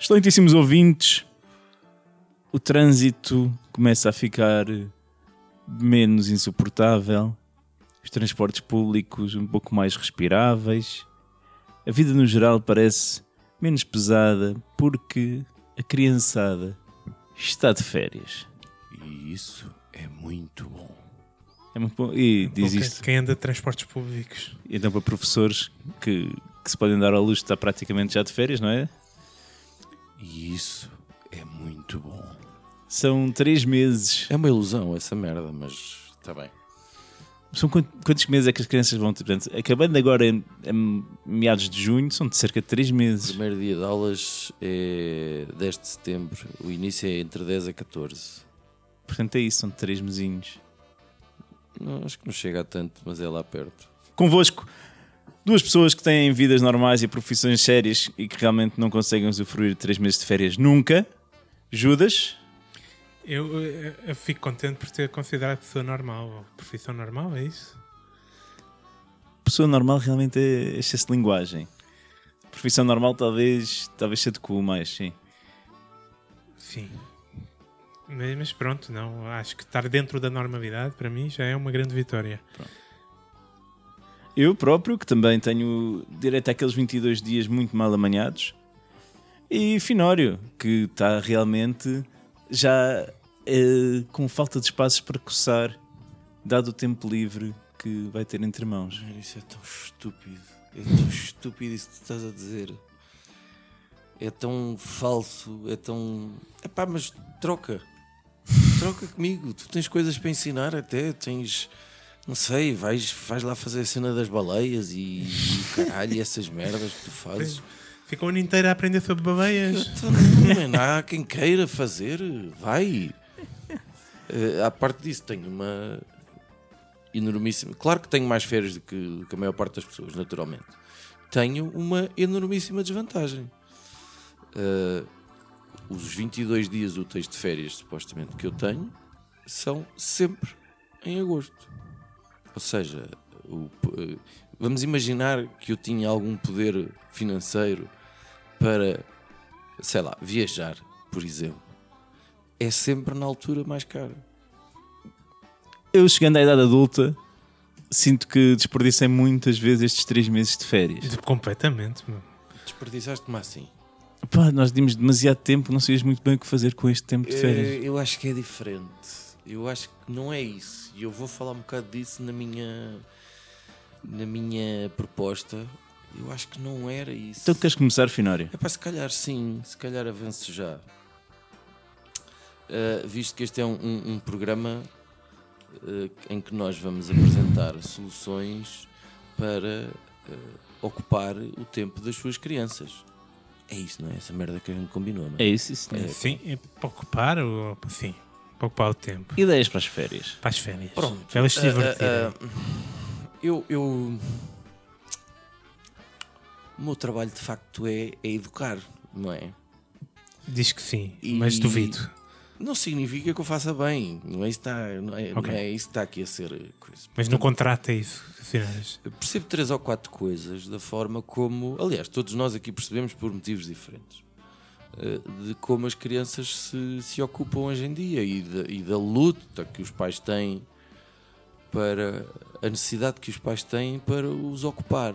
Excelentíssimos ouvintes, o trânsito começa a ficar menos insuportável, os transportes públicos um pouco mais respiráveis, a vida no geral parece menos pesada porque a criançada está de férias. E isso é muito bom. É muito bom. E diz Quem- isto Quem anda de transportes públicos. então para professores que, que se podem dar ao luxo de estar praticamente já de férias, não é? E isso é muito bom. São três meses. É uma ilusão essa merda, mas está bem. São quant- quantos meses é que as crianças vão ter? Portanto, acabando agora em, em meados de junho, são de cerca de três O meses. primeiro dia de aulas é 10 de setembro. O início é entre 10 a 14. Portanto, é isso, são três mesinhos. Não, acho que não chega a tanto, mas é lá perto. Convosco, duas pessoas que têm vidas normais e profissões sérias e que realmente não conseguem usufruir de três meses de férias nunca. Judas, Eu, eu- eu fico contente por ter considerado pessoa normal, profissão normal, é isso? pessoa normal realmente é excesso de linguagem. Profissão normal talvez, talvez se adequa mais, sim. Sim. Mas, mas pronto, não. Acho que estar dentro da normalidade, para mim, já é uma grande vitória. Eu próprio, que também tenho direito àqueles 22 dias muito mal amanhados. E Finório, que está realmente já eh, com falta de espaços para coçar, dado o tempo livre que vai ter entre mãos. Isso é tão estúpido. É tão estúpido isso que tu estás a dizer. É tão falso, é tão. Epá, mas troca. Troca comigo. Tu tens coisas para ensinar até. Tens. Não sei, vais, vais lá fazer a cena das baleias e, e caralho, e essas merdas que tu fazes. Fica o ano inteiro a aprender sobre babeias. Então, não, não há quem queira fazer, vai. Eh, à parte disso, tenho uma enormíssima. Claro que tenho mais férias do que, do que a maior parte das pessoas, naturalmente. Tenho uma enormíssima desvantagem. Eh, os 22 dias úteis de férias, supostamente, que eu tenho, são sempre em agosto. Ou seja, o- eh, vamos imaginar que eu tinha algum poder financeiro para, sei lá, viajar, por exemplo. É sempre na altura mais cara. Eu, chegando à idade adulta, sinto que desperdicei muitas vezes estes três meses de férias. Completamente. meu. Desperdiçaste-me assim. Pá, nós dimos demasiado tempo, não sabias muito bem o que fazer com este tempo de férias. Eh, Eu acho que é diferente. Eu acho que não é isso. E eu vou falar um bocado disso na minha na minha proposta. Eu acho que não era isso. Então queres começar, Finório? É para se calhar sim, se calhar avance já. Uh, visto que este é um, um- um programa uh, em que nós vamos apresentar soluções para uh, ocupar o tempo das suas crianças. É isso, não é? Essa merda que a gente combinou, não É é? isso, isso. É. Sim, é para ocupar o. Sim, para ocupar o tempo. Ideias para as férias. Para as férias. Pronto. Para elas se Uh, divertirem. uh, uh, eu, eu. O meu trabalho de facto é, é educar, não é? Diz que sim, e- mas duvido. Não significa que eu faça bem, não é isso que está, não é, não Ok. é isso que está aqui a ser coisa. Mas no contrato é isso, percebo três ou quatro coisas da forma como, aliás, todos nós aqui percebemos por motivos diferentes, eh, de como as crianças se, se ocupam hoje em dia e da, e da luta que os pais têm para a necessidade que os pais têm para os ocupar.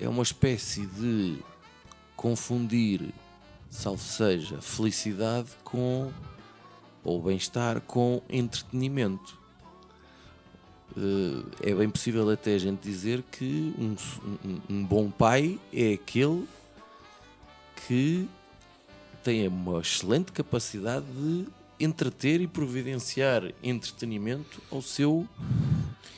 É uma espécie de confundir, salvo seja, felicidade com ou bem-estar com entretenimento. Eh, é bem possível até a gente dizer que um, um- um bom pai é aquele que tem uma excelente capacidade de entreter e providenciar entretenimento ao seu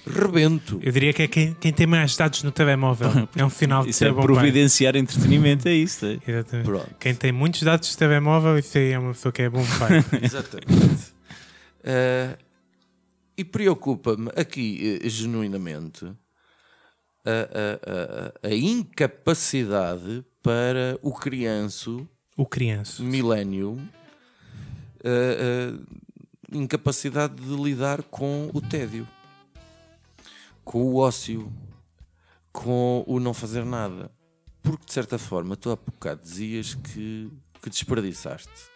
rebento. Eu diria que é quem, quem tem mais dados no telemóvel. É um sinal de Isso ser é bom pai. providenciar entretenimento, é isso. é? Exatamente. Pronto. Quem tem muitos dados de telemóvel, isso aí é uma pessoa que é bom pai. Exatamente. Eh, e preocupa-me aqui, eh, genuinamente, a, a- a- a incapacidade para o crianço O a- a incapacidade de lidar com o tédio, com o ócio, com o não fazer nada. Porque de certa forma, tu há bocado dizias que, que desperdiçaste.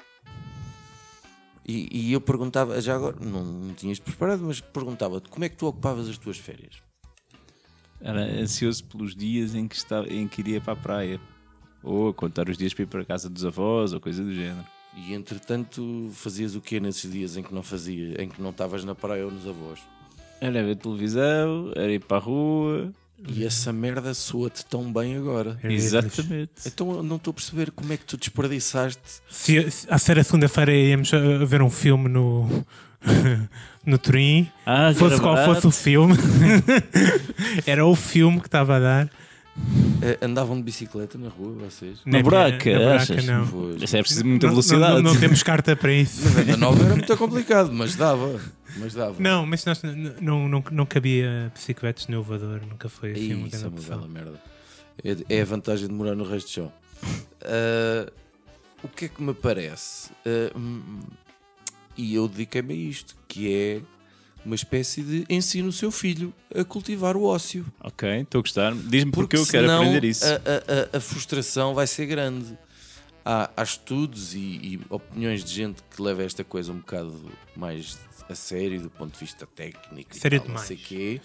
E, e eu perguntava, já agora, não, não tinhas preparado, mas perguntava-te como é que tu ocupavas as tuas férias? Era ansioso pelos dias em que, estava, em que iria para a praia. Ou a contar os dias para ir para a casa dos avós, ou coisa do género. E entretanto, fazias o quê nesses dias em que não fazia, em que não estavas na praia ou nos avós? Era ver televisão, era ir para a rua. E essa merda soa-te tão bem agora. É Exatamente. Então eu não estou a perceber como é que tu desperdiçaste. Se, se a ser a segunda-feira íamos a ver um filme no, no Turim, Ah, fosse qual fosse o filme, era o filme que estava a dar. Eh, Andavam de bicicleta na rua, vocês? Na Na- buraca, na buraca, achas? não. Pois. Isso é preciso muita Não- velocidade. Não, não temos carta para isso. 99 era muito complicado, mas dava. Mas dava. Não, mas nós não, não, não cabia bicicletas no elevador, nunca foi assim uma Isso é grande uma opção. bela merda. É, é a vantagem de morar no resto do chão. Ah, o que é que me parece? Hum, e eu dediquei-me a isto, que é uma espécie de ensino o seu filho a cultivar o ócio. Ok, estou a gostar. Diz-me porque, eu quero senão aprender isso. A, a- a- a frustração vai ser grande. Há, há estudos e, e opiniões de gente que leva esta coisa um bocado mais a sério do ponto de vista técnico e Sério tal, não demais. sei quê,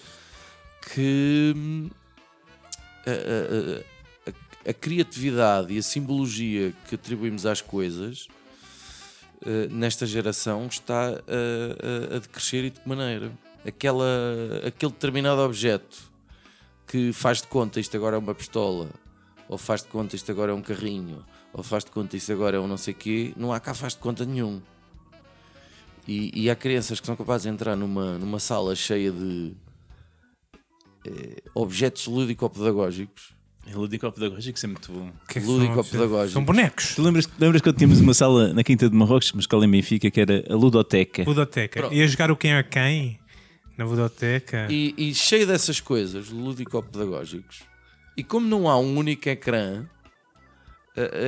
que hum, a, a- a- a criatividade e a simbologia que atribuímos às coisas nesta geração está a, a- a decrescer e de que maneira? Aquela, aquele determinado objeto que faz de conta isto agora é uma pistola, ou faz de conta isto agora é um carrinho, ou faz de conta isto agora é um não sei quê, não há cá faz de conta nenhum. E, e há crianças que são capazes de entrar numa, numa sala cheia de eh, objetos lúdico-pedagógicos. É Ludico-pedagógico, isso é muito bom. Que é que Lúdico-pedagógico. São, bonecos. Tu lembras, lembras quando tínhamos uma sala na Quinta de Marrocos, uma escola em Benfica, que era a Ludoteca? Ludoteca. Pronto. Ia jogar o quem é quem na Ludoteca. E, e cheio dessas coisas, lúdico-pedagógicos. E como não há um único ecrã,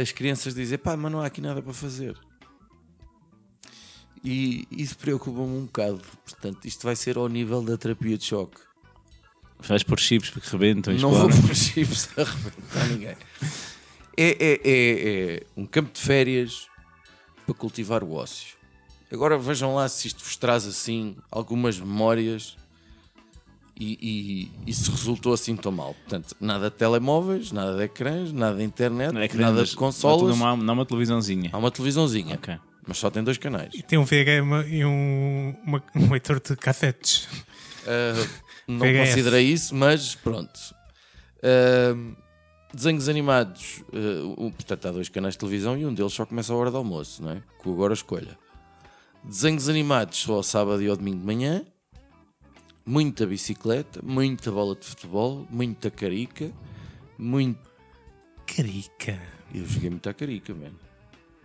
as crianças dizem, pá, mas não há aqui nada para fazer. E isso preocupa-me um bocado. Portanto, isto vai ser ao nível da terapia de choque. Vais pôr chips porque rebentam e não vou explodem. pôr chips a arrebentar ninguém. É, é- é- é um campo de férias para cultivar o ócio. Agora vejam lá se isto vos traz assim algumas memórias e, e, e se resultou assim tão mal. Portanto, nada de telemóveis, nada de ecrãs, nada de internet, Não é que nada de consolas. Não há, não há uma televisãozinha. Há uma televisãozinha, Ok. mas só tem dois canais. E tem um VHM e um, uma- um leitor de cassetes. Uh, não VHS. considerei isso, mas pronto. Uh, desenhos animados, uh, um- portanto, há dois canais de televisão e um deles só começa a hora do almoço, não é? Com agora escolha. Desenhos animados só ao sábado e ao domingo de manhã. Muita bicicleta, muita bola de futebol, muita carica, muito. Carica. Eu joguei muita carica, mano.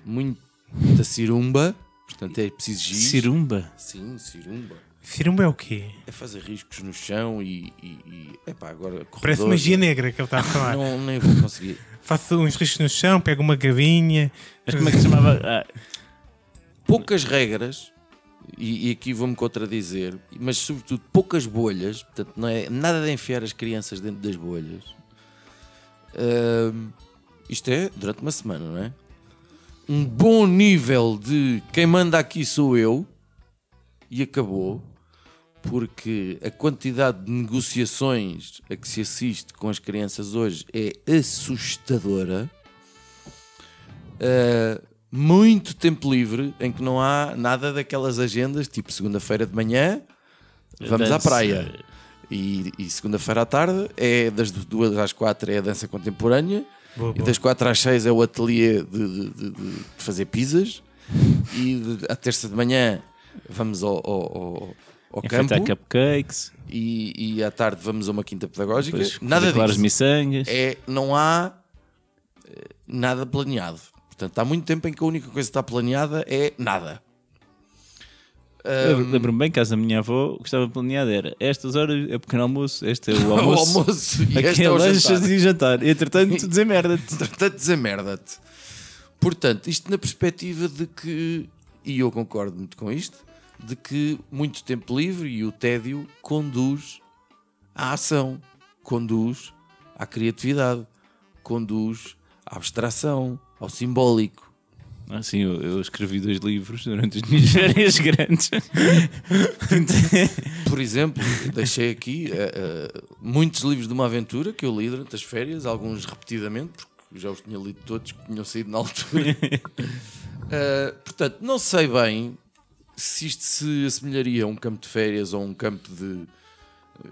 Muita cirumba, portanto é preciso giz. Cirumba. Sim, cirumba. Cirumba é o quê? É fazer riscos no chão e. e, e epá, agora. Parece magia negra que ele está a falar. Não, nem vou conseguir. Faço uns riscos no chão, pego uma gavinha. Mas como é que se chamava? Ah, Poucas regras, e, e aqui vou-me contradizer, mas sobretudo poucas bolhas, portanto, não é nada de enfiar as crianças dentro das bolhas. Ahm, isto é durante uma semana, não é? Um bom nível de quem manda aqui sou eu, e acabou, porque a quantidade de negociações a que se assiste com as crianças hoje é assustadora. Uh, muito tempo livre em que não há nada daquelas agendas, tipo segunda-feira de manhã, vamos à praia. E, e segunda-feira à tarde é das duas às quatro é a dança contemporânea Boa, e boa. das quatro às seis é o ateliê de, de- de- de fazer pizzas e à terça de manhã vamos ao, ao, ao- ao campo cupcakes. e, e à tarde vamos a uma quinta pedagógica. Depois Nada disso. miçangas. É, não há eh, nada planeado. Portanto, há muito tempo em que a única coisa que está planeada é nada. Eu Lembro-me bem, casa da minha avó, o que estava planeado era estas horas é pequeno almoço, este é o O almoço, almoço e este é é o jantar. e jantar. Entretanto, desemerda-te. Entretanto, desamerda-te. Portanto, isto na perspectiva de que, e eu concordo muito com isto, de que muito tempo livre e o tédio conduz à ação, conduz à criatividade, conduz à abstração, ao simbólico. Assim, eu, eu escrevi dois livros durante as minhas férias grandes. Por exemplo, deixei aqui eh, eh, muitos livros de uma aventura que eu li durante as férias, alguns repetidamente, porque já os tinha lido todos que tinham saído na altura. Eh, portanto, não sei bem se isto se assemelharia a um campo de férias ou um campo de, eh,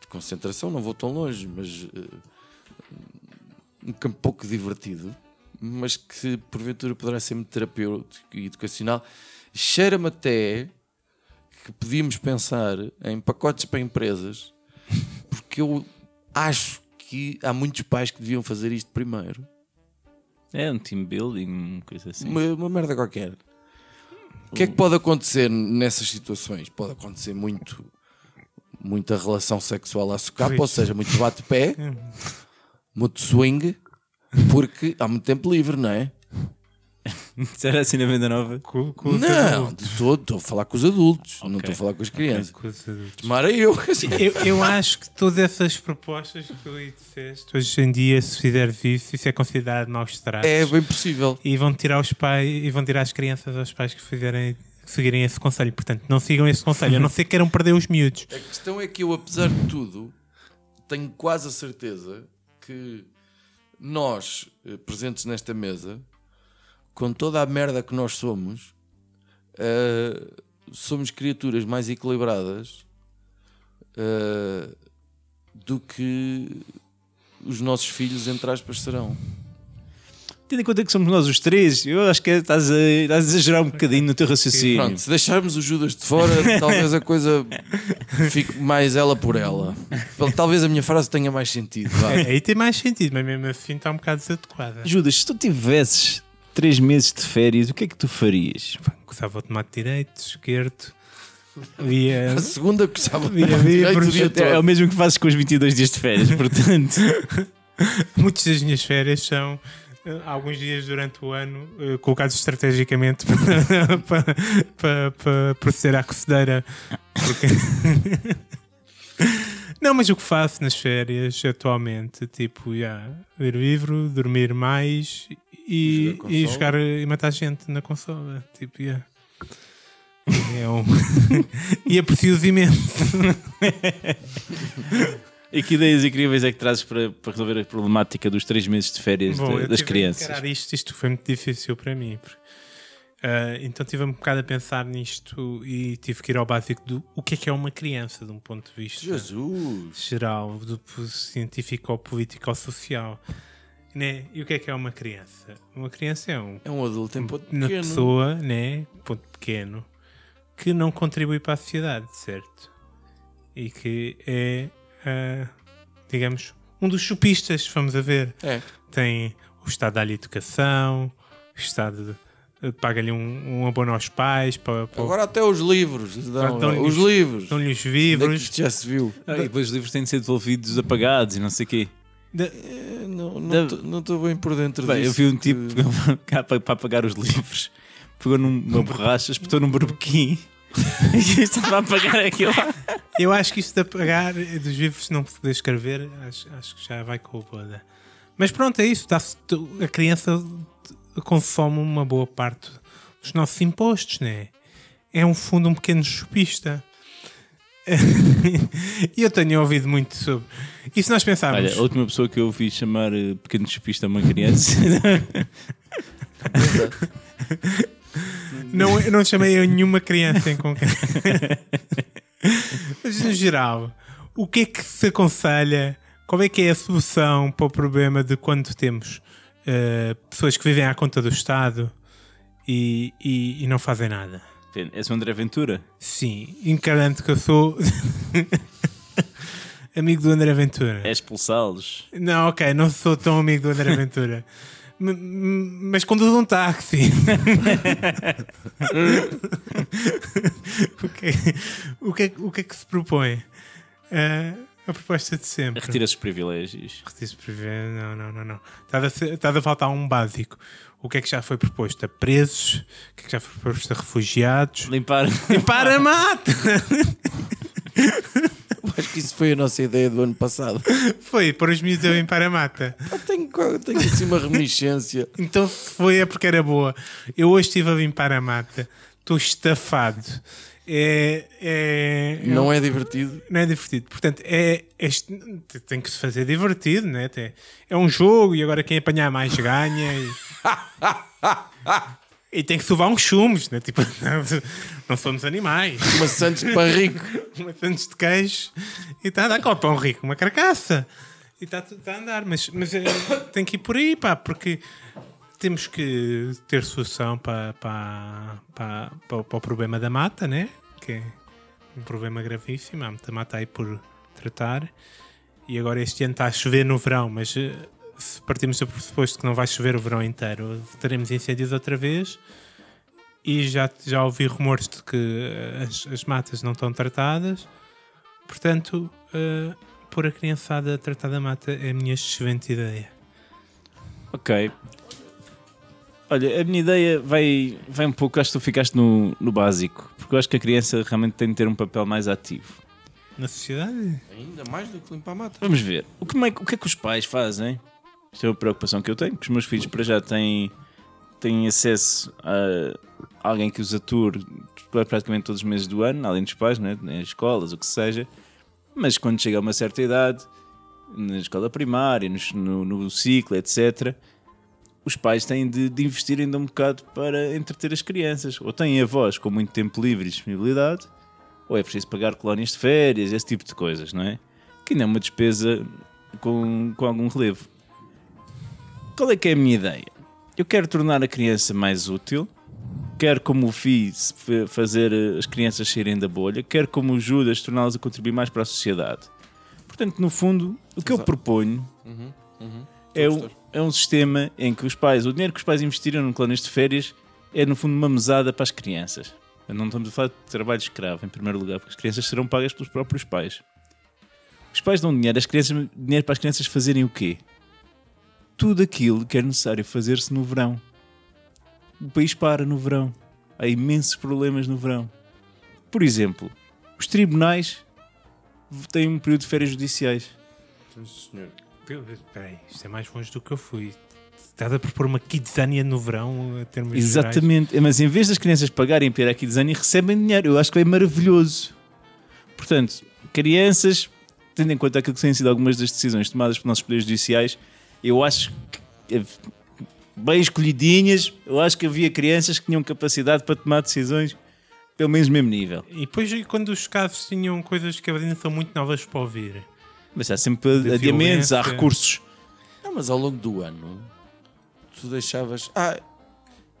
de concentração, não vou tão longe, mas eh, um campo pouco divertido, mas que porventura poderá ser muito terapêutico e educacional. Cheira-me até que podíamos pensar em pacotes para empresas, porque eu acho que há muitos pais que deviam fazer isto primeiro. É um team building, uma coisa assim. Uma, uma merda qualquer. O que é que pode acontecer nessas situações? Pode acontecer muito, muita relação sexual à socapa, ou seja, muito bate-pé, muito swing, porque há muito tempo livre, não é? Será assim na venda nova? Com, com Não, adultos. de todo, estou a falar com os adultos, não Ok. estou a falar com as crianças. Com os adultos. Tomara eu. Eu, eu acho que todas essas propostas que tu aí disseste, hoje em dia, se fizeres isso, isso é considerado maus tratos. É bem possível. E vão tirar os pais e vão tirar as crianças aos pais que fizerem seguirem esse conselho. Portanto, não sigam esse conselho, a não ser que queiram perder os miúdos. A questão é que eu, apesar de tudo, tenho quase a certeza que nós, eh, presentes nesta mesa, com toda a merda que nós somos, eh, somos criaturas mais equilibradas eh, do que os nossos filhos, entre aspas, serão. Tendo em conta que somos nós os três, eu acho que estás a, estás a exagerar um bocadinho no teu raciocínio. Pronto, se deixarmos o Judas de fora, talvez a coisa fique mais ela por ela. Talvez a minha frase tenha mais sentido. vá. É, aí tem mais sentido, mas mesmo assim está um bocado desadequada. Judas, se tu tivesses três meses de férias, o que é que tu farias? Gostava de tomar direito, esquerdo, via. A segunda gostava de dia É, é o mesmo que fazes com os 22 dias de férias, portanto. Muitas das minhas férias são eh, alguns dias durante o ano eh, colocados estrategicamente para, para, para, para proceder à cocedeira. Porque... Não, mas o que faço nas férias atualmente, tipo, yeah, ler livro, dormir mais e, Jogar e jogar e matar gente na consola. Tipo, yeah. É um... e aprecio-os imenso. E que ideias incríveis é que trazes para, para resolver a problemática dos três meses de férias Bom, de- eu das crianças? encarar Isto, isto foi muito difícil para mim. porque, ah, então tive um bocado a pensar nisto e tive que ir ao básico do o que é que é uma criança, de um ponto de vista Jesus. geral, do científico ou político ou social. Né? E o que é que é uma criança? Uma criança é um, É um adulto em ponto uma pequeno. pessoa, né? ponto pequeno, que não contribui para a sociedade, certo? E que é, ah, digamos, um dos chupistas, vamos a ver É. tem o Estado dá-lhe educação, o Estado eh, paga-lhe um, um abono aos pais, Agora até os livros. Dão, os os- livros. dão-lhe os é que livros. já se viu? Ah, e depois os livros têm de ser devolvidos apagados e não sei o quê. De- não estou bem por dentro Bem, eu disso. vi um tipo cá para, para apagar os livros, pegou numa borracha, espetou num berbequim e estava a apagar aquilo. Eu acho que isto de apagar eh, dos livros, não poder escrever, acho, acho que já vai com o boda. Mas pronto, é isso. a criança consome uma boa parte dos nossos impostos, né? É um fundo um pequeno chupista. E eu tenho ouvido muito sobre. E se nós pensarmos. Olha, a última pessoa que eu ouvi chamar eh, pequeno chupista a uma criança. Não, eu não chamei a nenhuma criança em concreto. Mas no geral, o que é que se aconselha? Qual é que é a solução para o problema de quando temos eh, pessoas que vivem à conta do Estado e, e- e não fazem nada? És o André Ventura? Sim, encarando que eu sou amigo do André Ventura. É expulsá-los. Não, ok, não sou tão amigo do André Ventura. Mas conduz um táxi. o, que, o, que, é- o que é que se propõe? Ah, a proposta de sempre. Retira-se os privilégios. Retiro-se privilégio. Não, não, não, não. Está a, ser- está a faltar um básico. O que é que já foi proposto a presos? O que é que já foi proposto a refugiados? Limpar. Limpar a mata! Acho que isso foi a nossa ideia do ano passado. Foi, pôr os miúdos a limpar a mata. Eu tenho, tenho assim uma reminiscência. Então foi é porque era boa. Eu hoje estive a limpar a mata. Estou estafado. É, é, é Não é divertido. não é divertido. Portanto, é, este, tem que se fazer divertido, né? Tem- É um jogo e agora quem apanhar mais ganha. E, e tem que sovar uns chumos, né? Tipo, não, não somos animais. Maçantes para rico. Maçantes de queijo e está a dar com o pão rico, uma carcaça. E está tá a andar, mas, mas é, tem que ir por aí, pá, porque temos que ter solução para, para, para, para, o problema da mata, né? Que é um problema gravíssimo. Há muita mata aí por tratar. E agora este ano está a chover no verão, mas eh, se partimos do pressuposto que não vai chover o verão inteiro, teremos incêndios outra vez. E já, já ouvi rumores de que eh, as, as matas não estão tratadas. Portanto, eh, pôr a criançada a tratar da mata é a minha excelente ideia. Ok. Olha, a minha ideia vai, vai um pouco, acho que tu ficaste no, no básico, porque eu acho que a criança realmente tem de ter um papel mais ativo. Na sociedade? Ainda mais do que limpar a mata. Vamos ver. O que, é- o que é que os pais fazem? Isto é uma preocupação que eu tenho, que os meus filhos para já têm, têm acesso a alguém que os ature praticamente todos os meses do ano, além dos pais, né? em escolas, o que seja. Mas quando chega a uma certa idade, na escola primária, nos- no, no ciclo, etc., os pais têm de, de investir ainda um bocado para entreter as crianças. Ou têm avós com muito tempo livre e disponibilidade, ou é preciso pagar colónias de férias, esse tipo de coisas, não é? Que ainda é uma despesa com, com algum relevo. Qual é que é a minha ideia? Eu quero tornar a criança mais útil, quero como o fiz fa- fazer eh, as crianças saírem da bolha, quero como o Judas torná-las a contribuir mais para a sociedade. Portanto, no fundo, o que eu proponho é, um, é um sistema em que os pais, o dinheiro que os pais investiram no colónias de férias é no fundo uma mesada para as crianças. Não estamos a falar de trabalho escravo, em primeiro lugar, porque as crianças serão pagas pelos próprios pais. Os pais dão dinheiro, às crianças, dinheiro para as crianças fazerem o quê? Tudo aquilo que é necessário fazer-se no verão. O país para no verão. Há imensos problemas no verão. Por exemplo, os tribunais têm um período de férias judiciais. Espera aí, isto é mais longe do que eu fui. Estás a propor uma kidzania no verão, a termos gerais? Exatamente. Mas em vez das crianças pagarem para aqui desenho, recebem dinheiro. Eu acho que é maravilhoso. Portanto, crianças, tendo em conta aquilo que têm sido algumas das decisões tomadas pelos nossos poderes judiciais, eu acho que, eh, bem escolhidinhas, eu acho que havia crianças que tinham capacidade para tomar decisões pelo menos no mesmo nível. E depois, quando os casos tinham coisas que ainda são muito novas para ouvir, Mas há sempre De adiamentos, há recursos. Não, mas ao longo do ano, tu deixavas. Ah,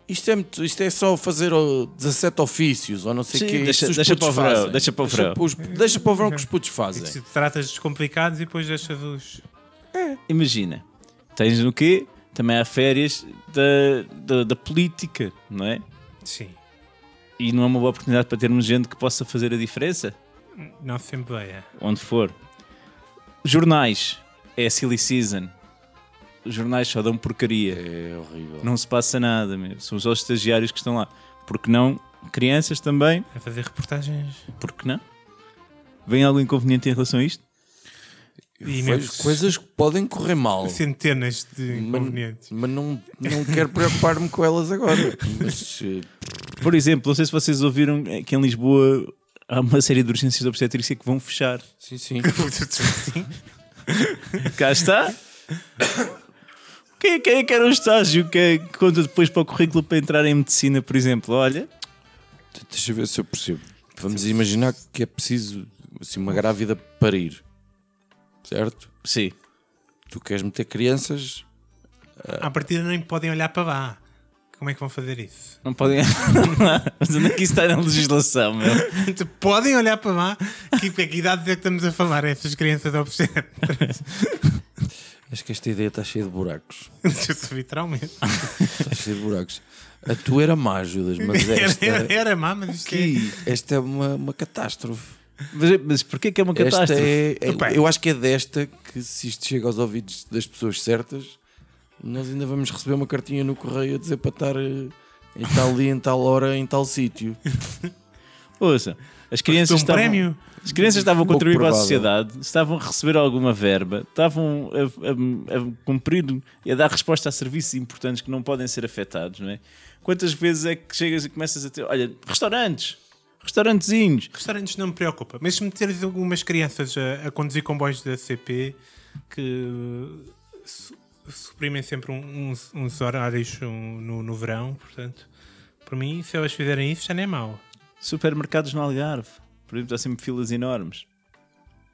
isto é, muito- isto é só fazer oh, 17 ofícios ou não sei o quê. deixa- deixa para o verão, fazem. deixa para o verão. os- deixa para o verão que os putos fazem. se tratas dos complicados e depois deixas os. Imagina, tens no quê? Também há férias da, da, da política, não é? Sim, E não é uma boa oportunidade para termos gente que possa fazer a diferença, não Assembleia. onde for. Jornais, é a silly season. Os jornais só dão porcaria. É horrível. Não se passa nada, meu. são só os estagiários que estão lá. Porque não? Crianças também, A fazer reportagens. porque não? Vem algo inconveniente em relação a isto? E imensos- coisas que podem correr mal. Centenas de Mas, inconvenientes. mas não, não quero preocupar-me com elas agora. Mas eh, Por exemplo, não sei se vocês ouviram que em Lisboa há uma série de urgências de obstetrícia que vão fechar. sim, sim. Cá está. Quem, é- quem é que era um estágio que, é- que conta depois para o currículo para entrar em medicina, por exemplo? Olha, Deixa eu ver se eu percebo. Vamos imaginar que é preciso assim, uma grávida parir. Certo? sim. Tu queres meter crianças. À partida nem podem olhar para lá. Como é que vão fazer isso? Não podem. Mas onde é que isso está na legislação, meu? podem olhar para lá. Que, que idades é que estamos a falar? Essas crianças obstetras. As que esta ideia está cheia de buracos. Literalmente. Está cheia de buracos. A tua era má, Judas, mas esta, Era, era, má, mas isto é. que esta é uma, uma catástrofe. Mas, mas porquê que é uma Esta catástrofe? é, é- eu acho que é desta que, se isto chega aos ouvidos das pessoas certas, nós ainda vamos receber uma cartinha no correio a dizer para estar eh, em tal dia, em tal hora, em tal sítio. Ouça, as crianças um estavam, prémio. As crianças estavam a contribuir para a sociedade, estavam a receber alguma verba, estavam a, a- a cumprir e a dar resposta a serviços importantes que não podem ser afetados, não é? Quantas vezes é que chegas e começas a ter, olha, restaurantes, restaurantezinhos, Restaurantes não me preocupa. Mas se me teres algumas crianças a, a conduzir comboios da CP que suprimem sempre um- uns, uns horários no, no verão, portanto, para mim, se elas fizerem isso, já não é mau. supermercados no Algarve, por exemplo, há sempre filas enormes.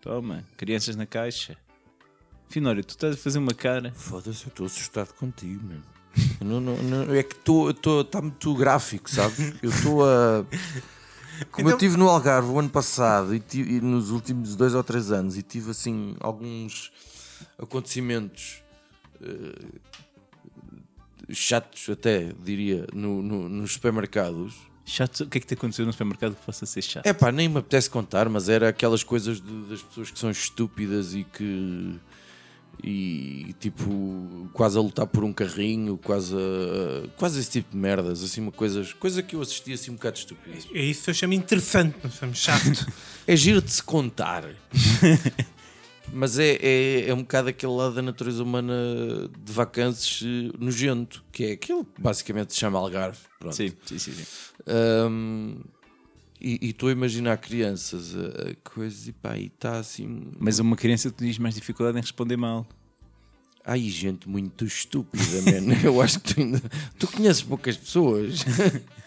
Toma, crianças na caixa. Finório, tu estás a fazer uma cara. Foda-se, eu estou assustado contigo, meu. Eu não- não- não- é que está muito gráfico, sabes? Eu estou a. Como eu Então- estive no Algarve o ano passado e, ti- e nos últimos dois ou três anos e tive assim alguns acontecimentos eh, chatos, até diria, no- no- nos supermercados. Chato, o que é que te aconteceu no supermercado que possa ser chato? É pá, nem me apetece contar, mas era aquelas coisas de- das pessoas que são estúpidas e que. E tipo, quase a lutar por um carrinho, quase a, quase esse tipo de merdas, assim, uma coisa, coisa que eu assisti assim um bocado estúpida. É isso que eu chamo interessante, não chamo chato. É giro de se contar, mas é, é, é um bocado aquele lado da natureza humana de vacances eh, nojento, que é aquilo que basicamente se chama Algarve. Pronto. Sim, sim, sim. sim. Um, e estou a imaginar crianças a, a coisas e pá, e está assim. Mas uma criança te diz mais dificuldade em responder mal. Ai, gente muito estúpida, man. Eu acho que tu ainda. Tu conheces poucas pessoas.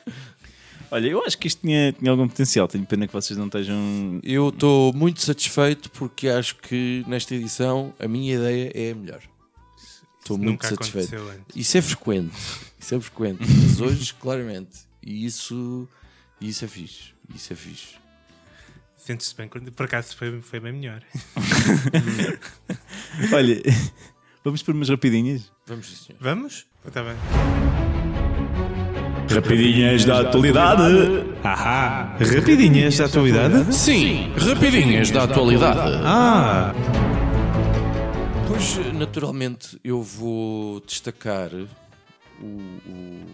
Olha, eu acho que isto tinha, tinha algum potencial. Tenho pena que vocês não estejam. Eu estou muito satisfeito porque acho que nesta edição a minha ideia é a melhor. Estou muito Nunca satisfeito. aconteceu antes. Isso é frequente. Isso é frequente. Mas hoje, claramente. E isso. Isso é fixe. Isso é fixe. Sentes-se bem, quando- por acaso foi, foi bem melhor. Olha, vamos por umas rapidinhas. Vamos, sim, senhor. Vamos? Está bem. Rapidinhas da atualidade. Ahá! Rapidinhas da atualidade? Sim, rapidinhas da atualidade. Ah! Pois, naturalmente, eu vou destacar o, o,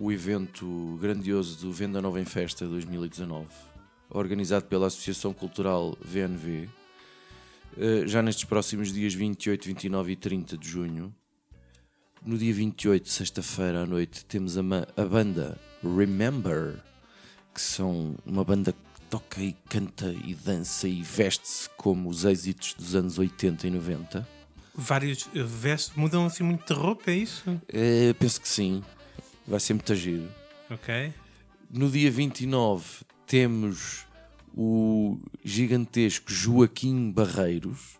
o evento grandioso do Venda Nova em Festa 2019, organizado pela Associação Cultural VNV, eh, já nestes próximos dias 28, 29 e 30 de junho. No dia 28, sexta-feira à noite, temos a, a banda Remember, que são uma banda que toca e canta e dança e veste-se como os êxitos dos anos 80 e 90. Vários eh, vestes mudam assim muito de roupa, é isso? Eh, penso que sim. Vai ser muito giro. Ok. No dia 29 temos o gigantesco Joaquim Barreiros,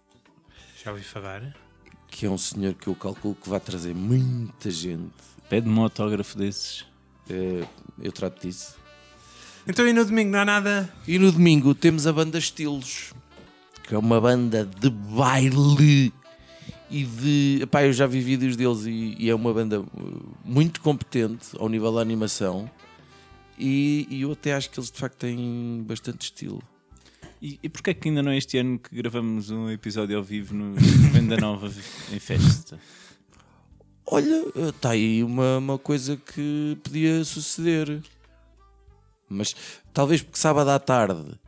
Já ouvi falar. Que é um senhor que eu calculo que vai trazer muita gente. Pede-me um autógrafo desses. Eh, eu trato disso. Então e no domingo não há nada? E no domingo temos a banda Estilos, que é uma banda de baile e de. Epá, eu já vi vídeos deles e, e é uma banda uh, muito competente ao nível da animação. E, e eu até acho que eles de facto têm bastante estilo. E, e porquê é que ainda não é este ano que gravamos um episódio ao vivo no Venda Nova em festa? Olha, está aí uma, uma coisa que podia suceder. Mas talvez porque sábado à tarde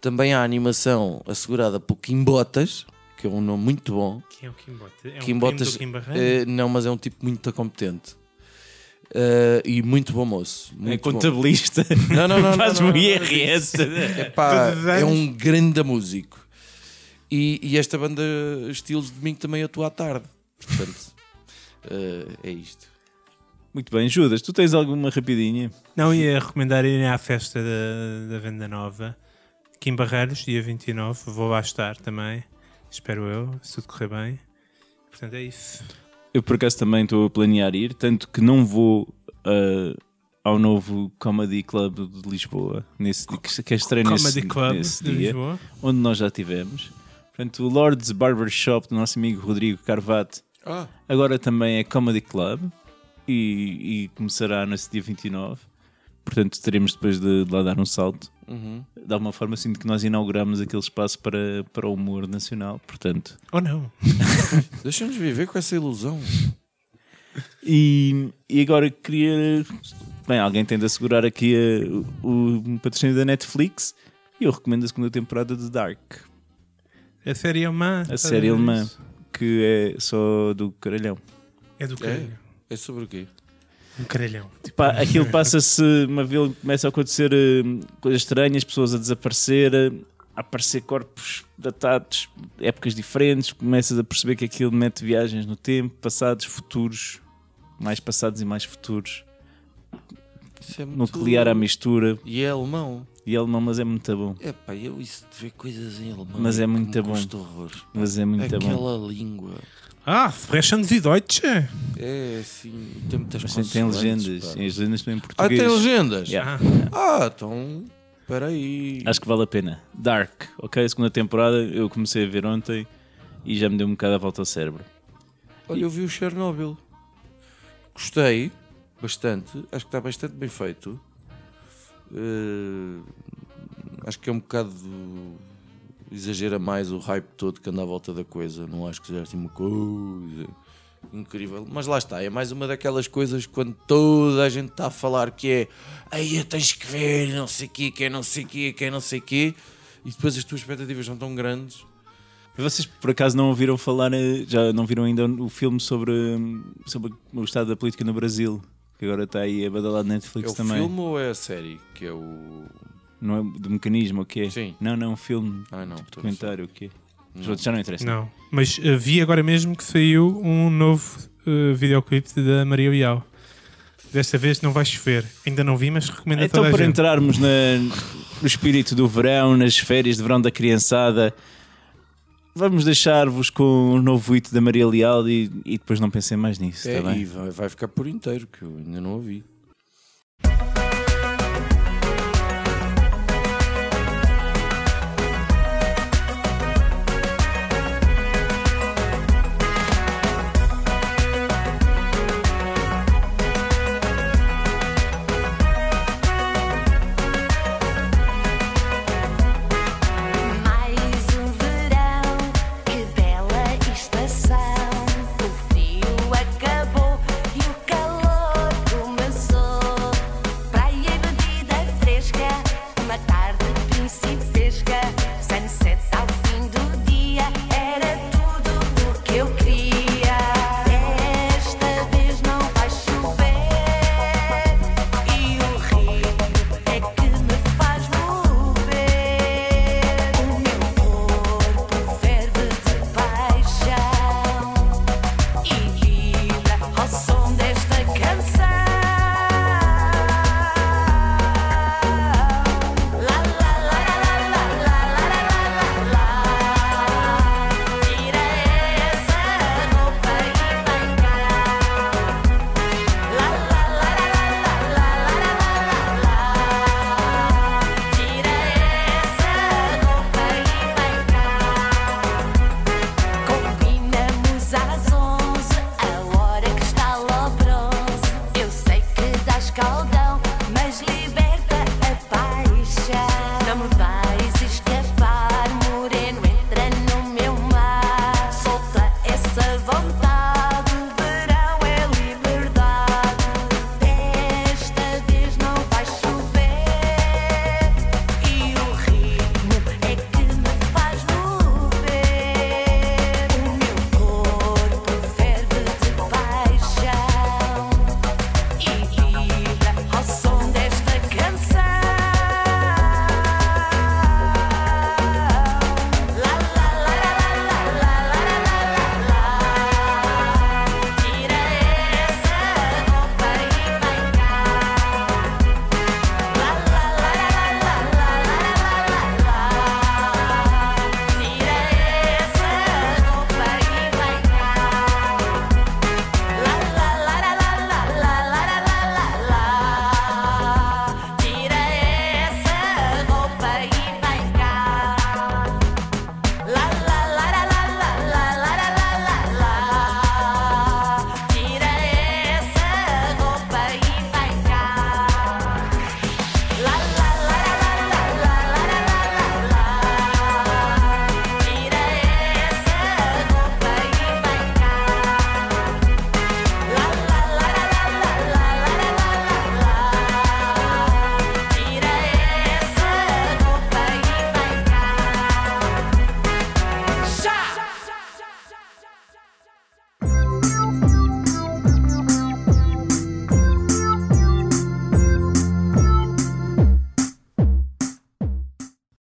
também há animação assegurada por Kim Botas, que é um nome muito bom. Quem é o Kim Botas? É um Kim primo Botas, do Kim Barreiro? eh, não, mas é um tipo muito competente. Eh, e muito bom moço. É Muito bom. contabilista. Não, não, não, não, Faz-me não, um. IRS. Epá, Todos os é um grande músico. E, e esta banda Estilos de Domingo também atua à tarde. Portanto, eh, é isto. Muito bem, Judas, tu tens alguma rapidinha? Não ia recomendar irem à festa da, da Venda Nova. Kim Barreiros, dia 29. Vou lá estar também. Espero eu, se tudo correr bem. Portanto, é isso. Eu por acaso também estou a planear ir, tanto que não vou ah, ao novo Comedy Club de Lisboa, nesse, que, que é estreia Comedy nesse, Club nesse de dia, Lisboa. onde nós já tivemos. Portanto, o Lord's Barbershop do nosso amigo Rodrigo Carvate Ah, agora também é Comedy Club e, e começará nesse dia 29. Portanto, teremos depois de, de lá dar um salto. uhum. De alguma forma, sinto que nós inauguramos aquele espaço para, para o humor nacional. Portanto, Ou não? deixa-nos viver com essa ilusão. E, e agora queria. Bem, alguém tem de assegurar aqui eh, o, o patrocínio da Netflix e eu recomendo a segunda temporada de Dark, A série alemã. a série alemã, que é só do caralhão. É do caralho. É sobre o quê? Um caralhão. Tipo, pá, aquilo passa-se, uma vez começa a acontecer eh, coisas estranhas, pessoas a desaparecer, a aparecer corpos datados, épocas diferentes, começas a perceber que aquilo mete viagens no tempo, passados, futuros, mais passados e mais futuros, Isso é muito... nuclear à mistura, E é alemão. e alemão, mas é muito bom. É pá, eu isso de ver coisas em alemão. Mas é que muito bom. horrores. Mas é muito bom. Aquela língua. Ah, sprechen Sie Deutsch? É assim, tem muitas Mas tem, legendas, pá. tem as legendas estão em Ah, português. tem legendas? Yeah. Ah, então. Espera aí. Acho que vale a pena. Dark, ok? Segunda temporada, eu comecei a ver ontem e já me deu um bocado a volta ao cérebro. Olha, eu vi o Chernobyl. Gostei bastante. Acho que está bastante bem feito. Eh, acho que é um bocado. Exagera mais o hype todo que anda à volta da coisa. Não acho que seja assim uma coisa incrível. Mas lá está. É mais uma daquelas coisas quando toda a gente está a falar que é aí tens que ver, não sei o quê, que é não sei o quê, que é não sei o quê. E depois as tuas expectativas são tão grandes. Vocês por acaso não ouviram falar, eh, já não viram ainda o filme sobre, hum, sobre o estado da política no Brasil? Que agora está aí a badalar na É Netflix o também. filme ou é a série? Que é o. Não é do mecanismo, o quê? Sim. Não, não, um filme, Ah, não. ver. documentário, o quê? Os outros já não interessam. Não. Mas eh, vi agora mesmo que saiu um novo eh, videoclipe da Maria Leal. Desta vez não vai chover. Ainda não vi, mas recomendo a Então, toda a para gente. entrarmos na- no espírito do verão, nas férias de verão da criançada, vamos deixar-vos com o novo hit da Maria Leal e, e depois não pensem mais nisso, É, está bem? e vai, vai ficar por inteiro, que eu ainda não ouvi.